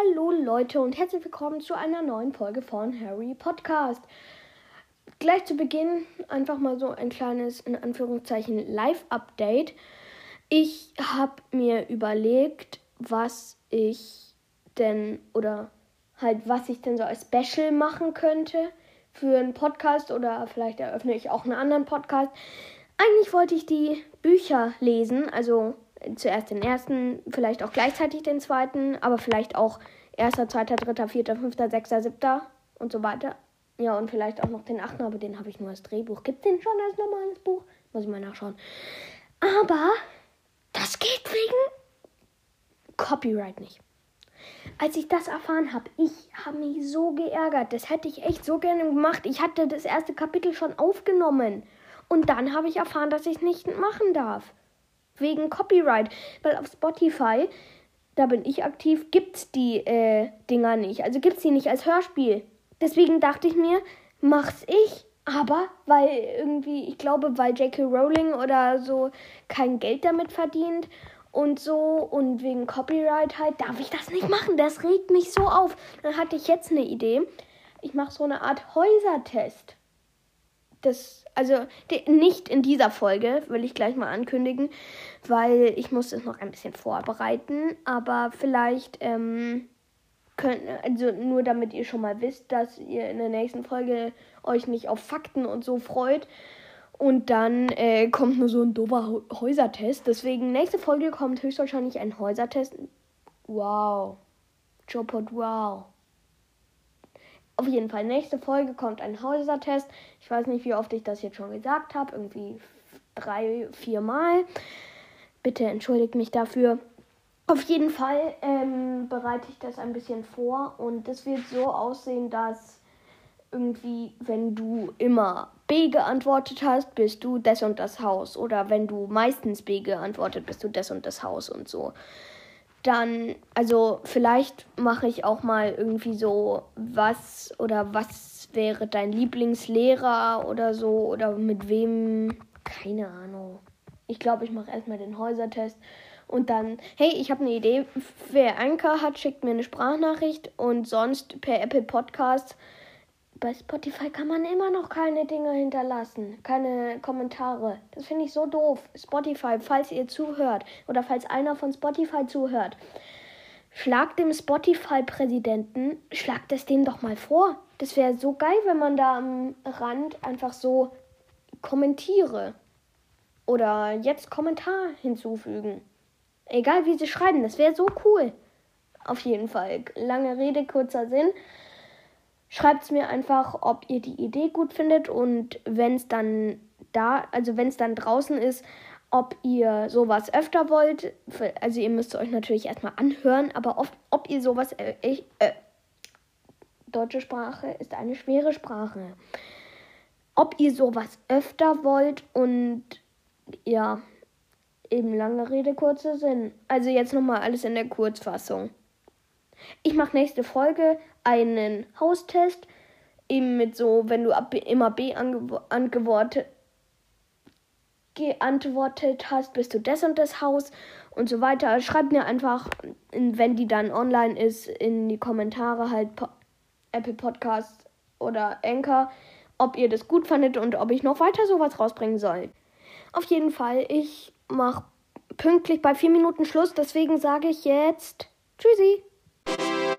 Hallo Leute und herzlich willkommen zu einer neuen Folge von Harry Podcast. Gleich zu Beginn einfach mal so ein kleines, in Anführungszeichen, Live-Update. Ich habe mir überlegt, was ich denn oder halt, was ich denn so als Special machen könnte für einen Podcast oder vielleicht eröffne ich auch einen anderen Podcast. Eigentlich wollte ich die Bücher lesen, also zuerst den ersten, vielleicht auch gleichzeitig den zweiten, aber vielleicht auch erster, zweiter, dritter, vierter, fünfter, sechster, siebter und so weiter. Ja, und vielleicht auch noch den achten, aber den habe ich nur als Drehbuch. Gibt es den schon als normales Buch? Muss ich mal nachschauen. Aber das geht wegen Copyright nicht. Als ich das erfahren habe, ich habe mich so geärgert. Das hätte ich echt so gerne gemacht. Ich hatte das erste Kapitel schon aufgenommen. Und dann habe ich erfahren, dass ich es nicht machen darf wegen Copyright. Weil auf Spotify, da bin ich aktiv, gibt's die äh, Dinger nicht. Also gibt's die nicht als Hörspiel. Deswegen dachte ich mir, mach's ich. Aber weil irgendwie, ich glaube, weil J.K. Rowling oder so kein Geld damit verdient und so und wegen Copyright halt, darf ich das nicht machen. Das regt mich so auf. Dann hatte ich jetzt eine Idee. Ich mache so eine Art Häusertest. Das also nicht in dieser Folge, will ich gleich mal ankündigen, weil ich muss es noch ein bisschen vorbereiten. Aber vielleicht ähm, könnt, also nur damit ihr schon mal wisst, dass ihr in der nächsten Folge euch nicht auf Fakten und so freut. Und dann äh, kommt nur so ein dober Häusertest. Deswegen, nächste Folge kommt höchstwahrscheinlich ein Häusertest. Wow. Jopod, wow. Auf jeden Fall, nächste Folge kommt ein Häusertest. Ich weiß nicht, wie oft ich das jetzt schon gesagt habe. Irgendwie drei, vier Mal. Bitte entschuldigt mich dafür. Auf jeden Fall ähm, bereite ich das ein bisschen vor und es wird so aussehen, dass irgendwie, wenn du immer B geantwortet hast, bist du das und das Haus. Oder wenn du meistens B geantwortet, bist du das und das Haus und so dann, also vielleicht mache ich auch mal irgendwie so, was oder was wäre dein Lieblingslehrer oder so oder mit wem, keine Ahnung. Ich glaube, ich mache erstmal den Häusertest und dann, hey, ich habe eine Idee, wer Anker hat, schickt mir eine Sprachnachricht und sonst per Apple Podcast bei Spotify kann man immer noch keine Dinge hinterlassen, keine Kommentare. Das finde ich so doof. Spotify, falls ihr zuhört oder falls einer von Spotify zuhört, schlagt dem Spotify-Präsidenten, schlagt es dem doch mal vor. Das wäre so geil, wenn man da am Rand einfach so kommentiere. Oder jetzt Kommentar hinzufügen. Egal wie sie schreiben, das wäre so cool. Auf jeden Fall. Lange Rede, kurzer Sinn. Schreibt es mir einfach, ob ihr die Idee gut findet und wenn es dann da, also wenn es dann draußen ist, ob ihr sowas öfter wollt. Also ihr müsst euch natürlich erstmal anhören, aber oft, ob ihr sowas, äh, ich, äh, deutsche Sprache ist eine schwere Sprache. Ob ihr sowas öfter wollt und ja, eben lange Rede, kurzer Sinn. Also jetzt nochmal alles in der Kurzfassung. Ich mache nächste Folge einen Haustest. Eben mit so, wenn du ab, immer B angewortet, geantwortet hast, bist du das und das Haus und so weiter. Schreibt mir einfach, wenn die dann online ist, in die Kommentare halt po Apple Podcast oder Anchor, ob ihr das gut fandet und ob ich noch weiter sowas rausbringen soll. Auf jeden Fall, ich mache pünktlich bei vier Minuten Schluss, deswegen sage ich jetzt Tschüssi. thank you